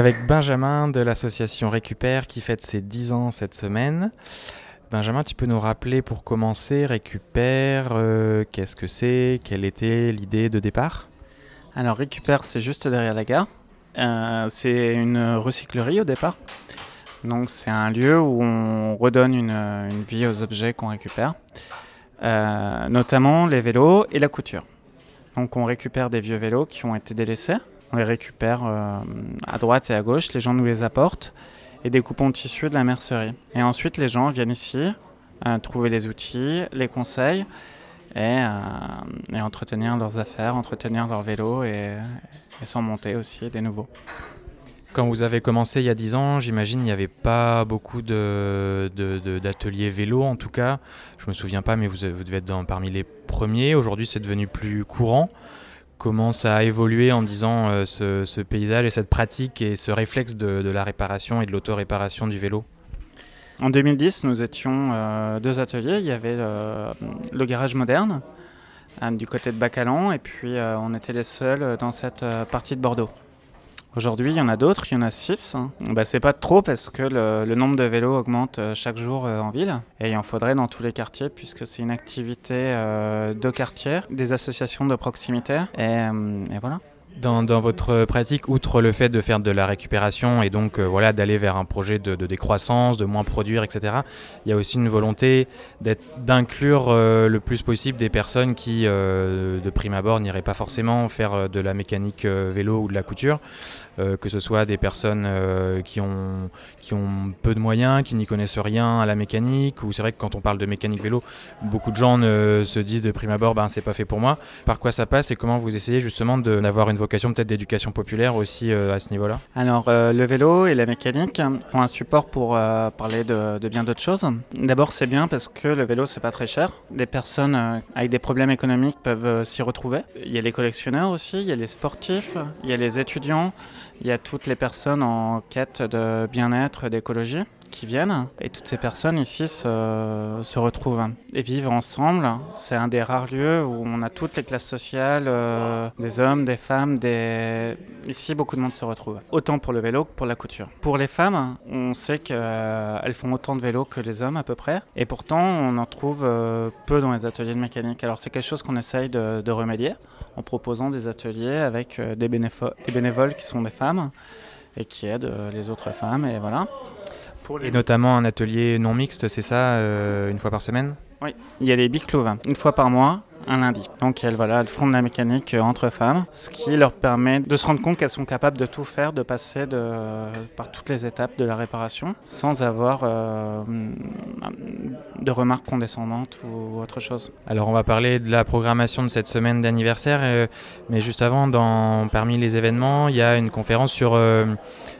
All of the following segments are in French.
Avec Benjamin de l'association Récupère qui fête ses 10 ans cette semaine. Benjamin, tu peux nous rappeler pour commencer Récupère, euh, qu'est-ce que c'est? Quelle était l'idée de départ? Alors Récupère, c'est juste derrière la gare. Euh, c'est une recyclerie au départ. Donc c'est un lieu où on redonne une, vie aux objets qu'on récupère, euh, notamment les vélos et la couture. Donc on récupère des vieux vélos qui ont été délaissés on les récupère euh, à droite et à gauche, les gens nous les apportent et des coupons de tissu de la mercerie. Et ensuite, les gens viennent ici euh, trouver les outils, les conseils et, euh, et, entretenir leurs affaires, entretenir leur vélo et, s'en monter aussi des nouveaux. Quand vous avez commencé il y a 10 ans, j'imagine il n'y avait pas beaucoup d'ateliers de, de, vélo en tout cas. Je me souviens pas, mais vous, devez être parmi les premiers. Aujourd'hui, c'est devenu plus courant comment ça a évolué en disant euh, ce, paysage et cette pratique et ce réflexe de, la réparation et de l'auto-réparation du vélo En 2010, nous étions euh, deux ateliers. Il y avait le, le garage moderne euh, du côté de Bacalan et puis euh, on était les seuls dans cette euh, partie de Bordeaux. Aujourd'hui, il y en a d'autres, il y en a 6. Bah, c'est pas trop parce que le, nombre de vélos augmente euh, chaque jour euh, en ville et il en faudrait dans tous les quartiers puisque c'est une activité euh, de quartier, des associations de proximité et voilà. Dans, votre pratique, outre le fait de faire de la récupération et donc euh, voilà, d'aller vers un projet de, décroissance, de moins produire, etc., il y a aussi une volonté d'inclure euh, le plus possible des personnes qui, euh, de prime abord, n'iraient pas forcément faire de la mécanique vélo ou de la couture, que ce soit des personnes qui, ont, qui ont peu de moyens, qui n'y connaissent rien à la mécanique, ou c'est vrai que quand on parle de mécanique vélo, beaucoup de gens se disent de prime abord, ben, c'est pas fait pour moi. Par quoi ça passe et comment vous essayez justement d'avoir une vocation peut-être d'éducation populaire aussi euh, à ce niveau-là Alors euh, le vélo et la mécanique ont un support pour euh, parler de, de bien d'autres choses. D'abord c'est bien parce que le vélo c'est pas très cher. Des personnes avec des problèmes économiques peuvent s'y retrouver. Il y a les collectionneurs aussi, il y a les sportifs, il y a les étudiants, il y a toutes les personnes en quête de bien-être, d'écologie qui viennent et toutes ces personnes ici se, se retrouvent et vivent ensemble. C'est un des rares lieux où on a toutes les classes sociales, euh, des hommes, des femmes, des... ici beaucoup de monde se retrouve. Autant pour le vélo que pour la couture. Pour les femmes, on sait qu'elles font autant de vélo que les hommes à peu près et pourtant on en trouve euh, peu dans les ateliers de mécanique. Alors c'est quelque chose qu'on essaye de, remédier en proposant des ateliers avec euh, des, des bénévoles qui sont des femmes et qui aident les autres femmes et voilà. Les... Et notamment un atelier non mixte, c'est ça, euh, une fois par semaine? Oui, il y a les biclous, une fois par mois, un lundi. Donc elles, voilà, elles font de la mécanique euh, entre femmes, ce qui leur permet de se rendre compte qu'elles sont capables de tout faire, de passer par toutes les étapes de la réparation, sans avoir euh, de remarques condescendantes ou autre chose. Alors on va parler de la programmation de cette semaine d'anniversaire, euh, mais juste avant, parmi les événements, il y a une conférence sur,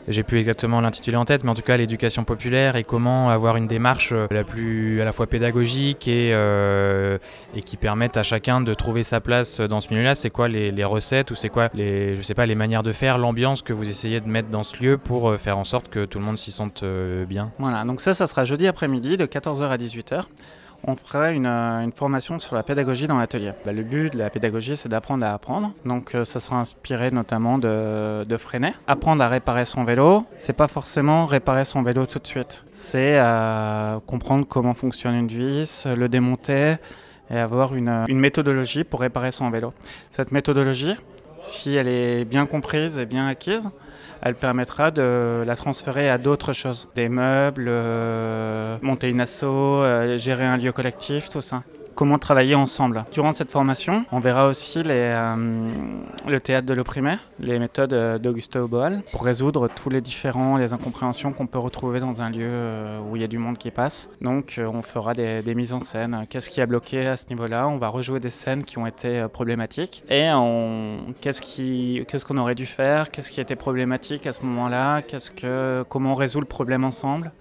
j'ai plus exactement l'intitulé en tête, mais en tout cas l'éducation populaire et comment avoir une démarche la plus à la fois pédagogique et, et qui permette à chacun de trouver sa place dans ce milieu-là. C'est quoi les, recettes ou c'est quoi les, je sais pas, les manières de faire, l'ambiance que vous essayez de mettre dans ce lieu pour faire en sorte que tout le monde s'y sente bien? Voilà, donc ça, ça sera jeudi après-midi de 14h à 18h on ferait une, une, formation sur la pédagogie dans l'atelier. Bah, le but de la pédagogie, c'est d'apprendre à apprendre. Donc, euh, ça sera inspiré notamment de, de Freinet. Apprendre à réparer son vélo, c'est pas forcément réparer son vélo tout de suite. C'est euh, comprendre comment fonctionne une vis, le démonter et avoir une, une méthodologie pour réparer son vélo. Cette méthodologie, si elle est bien comprise et bien acquise, elle permettra de la transférer à d'autres choses. Des meubles, euh, monter une asso, euh, gérer un lieu collectif, tout ça comment travailler ensemble. Durant cette formation, on verra aussi euh, le théâtre de l'opprimé, les méthodes d'Augusto Boal, pour résoudre tous les différents, les incompréhensions qu'on peut retrouver dans un lieu euh, où il y a du monde qui passe. Donc euh, on fera des, mises en scène. Qu'est-ce qui a bloqué à ce niveau-là? On va rejouer des scènes qui ont été problématiques. Et qu'est-ce qu'on qu qu aurait dû faire? Qu'est-ce qui était problématique à ce moment-là? Comment on résout le problème ensemble?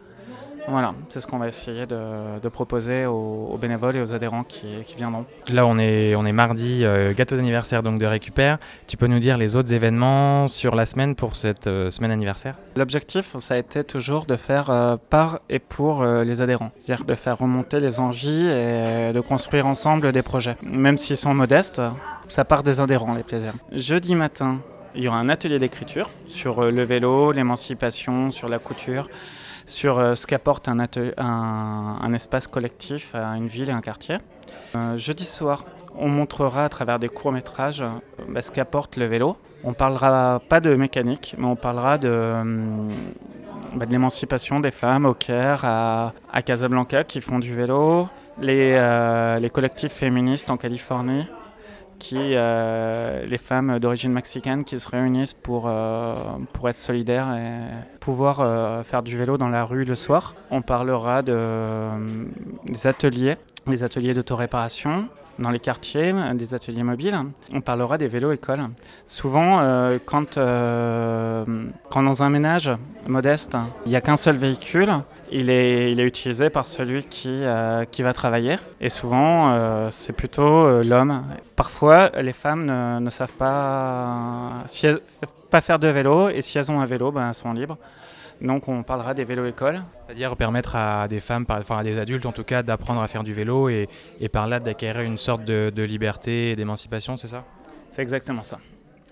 Voilà, c'est ce qu'on va essayer de, de proposer aux, aux, bénévoles et aux adhérents qui, qui, viendront. Là, on est, on est mardi, euh, gâteau d'anniversaire donc de Récupère. Tu peux nous dire les autres événements sur la semaine pour cette euh, semaine anniversaire? L'objectif, ça a été toujours de faire euh, par et pour euh, les adhérents. C'est-à-dire de faire remonter les envies et de construire ensemble des projets. Même s'ils sont modestes, ça part des adhérents, les plaisirs. Jeudi matin, Il y aura un atelier d'écriture sur le vélo, l'émancipation, sur la couture, sur ce qu'apporte un, espace collectif à une ville et un quartier. jeudi soir, on montrera à travers des courts-métrages bah, ce qu'apporte le vélo. On parlera pas de mécanique, mais on parlera de, bah, l'émancipation des femmes au Caire, à, Casablanca qui font du vélo, euh, les collectifs féministes en Californie, qui, euh, les femmes d'origine mexicaine qui se réunissent pour, euh, pour être solidaires et pouvoir faire du vélo dans la rue le soir. On parlera de, des ateliers, des ateliers d'autoréparation, dans les quartiers, des ateliers mobiles. On parlera des vélos écoles. Souvent, euh, quand, euh, quand dans un ménage modeste, il n'y a qu'un seul véhicule, il est, il est utilisé par celui qui, euh, qui va travailler. Et souvent, c'est plutôt l'homme. Parfois, les femmes ne, savent pas, pas faire de vélo, et si elles ont un vélo, ben, elles sont libres. Donc on parlera des vélos-écoles. C'est-à-dire permettre à des femmes, enfin à des adultes en tout cas, d'apprendre à faire du vélo et, par là d'acquérir une sorte de, liberté et d'émancipation, c'est ça? C'est exactement ça.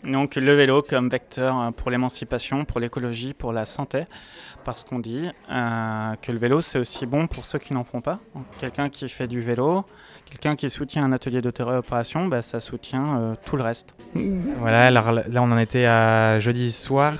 Donc le vélo comme vecteur hein, pour l'émancipation, pour l'écologie, pour la santé, parce qu'on dit euh, que le vélo c'est aussi bon pour ceux qui n'en font pas. Quelqu'un qui fait du vélo, quelqu'un qui soutient un atelier de opération, bah, ça soutient euh, tout le reste. Voilà, alors là on en était à jeudi soir,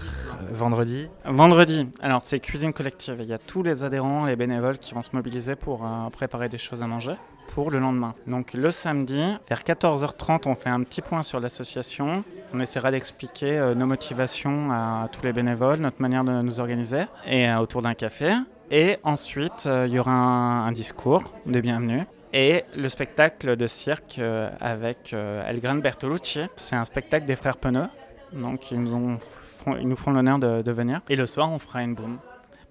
vendredi. Vendredi, alors c'est cuisine collective. Il y a tous les adhérents, les bénévoles qui vont se mobiliser pour euh, préparer des choses à manger pour le lendemain. Donc le samedi, vers 14h30, on fait un petit point sur l'association. On essaiera d'expliquer euh, nos motivations à tous les bénévoles, notre manière de nous organiser, et autour d'un café. Et ensuite, il y aura un discours de bienvenue et le spectacle de cirque euh, avec euh, Elgren Bertolucci. C'est un spectacle des frères Peneux, donc ils nous, ont, ils nous font l'honneur de, venir. Et le soir, on fera une boom.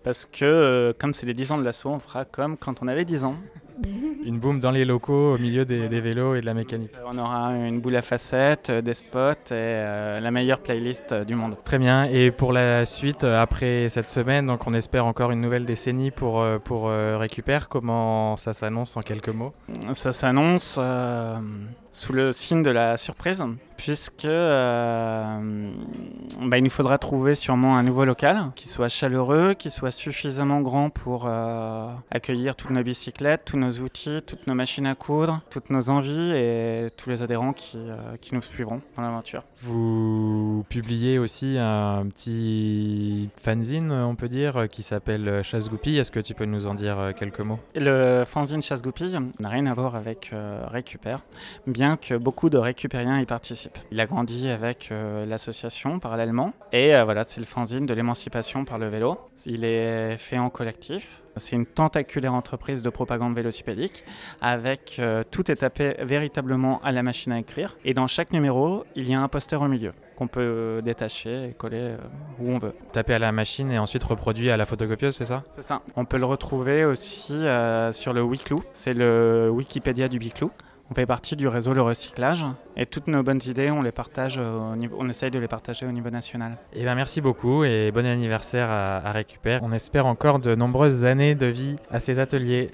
Parce que, euh, comme c'est les 10 ans de l'assaut, on fera comme quand on avait 10 ans. Une boom dans les locaux au milieu des, vélos et de la mécanique. Euh, on aura une boule à facettes, euh, des spots et euh, la meilleure playlist du monde. Très bien. Et pour la suite, après cette semaine, donc on espère encore une nouvelle décennie pour, pour Récupère. Comment ça s'annonce en quelques mots? Ça s'annonce sous le signe de la surprise, puisque bah, il nous faudra trouver sûrement un nouveau local qui soit chaleureux, qui soit suffisamment grand pour accueillir toutes nos bicyclettes, tous nos outils, toutes nos machines à coudre, toutes nos envies et tous les adhérents qui, euh, qui nous suivront dans l'aventure. Vous publiez aussi un petit fanzine, on peut dire, qui s'appelle Chasse Goupille. Est-ce que tu peux nous en dire quelques mots? Le fanzine Chasse Goupille n'a rien à voir avec Récupère, bien que beaucoup de récupériens y participent. Il a grandi avec euh, l'association parallèlement et euh, voilà, c'est le fanzine de l'émancipation par le vélo. Il est fait en collectif. C'est une tentaculaire entreprise de propagande vélocipédique avec euh, tout est tapé véritablement à la machine à écrire et dans chaque numéro, il y a un poster au milieu qu'on peut détacher et coller où on veut. Taper à la machine et ensuite reproduire à la photocopieuse, c'est ça? C'est ça. On peut le retrouver aussi sur le Wiclou, c'est le Wikipédia du Biclou. On fait partie du réseau Le Recyclage et toutes nos bonnes idées, on les partage au niveau, on essaye de les partager au niveau national. Et eh ben merci beaucoup et bon anniversaire à, à Récupère. On espère encore de nombreuses années de vie à ces ateliers.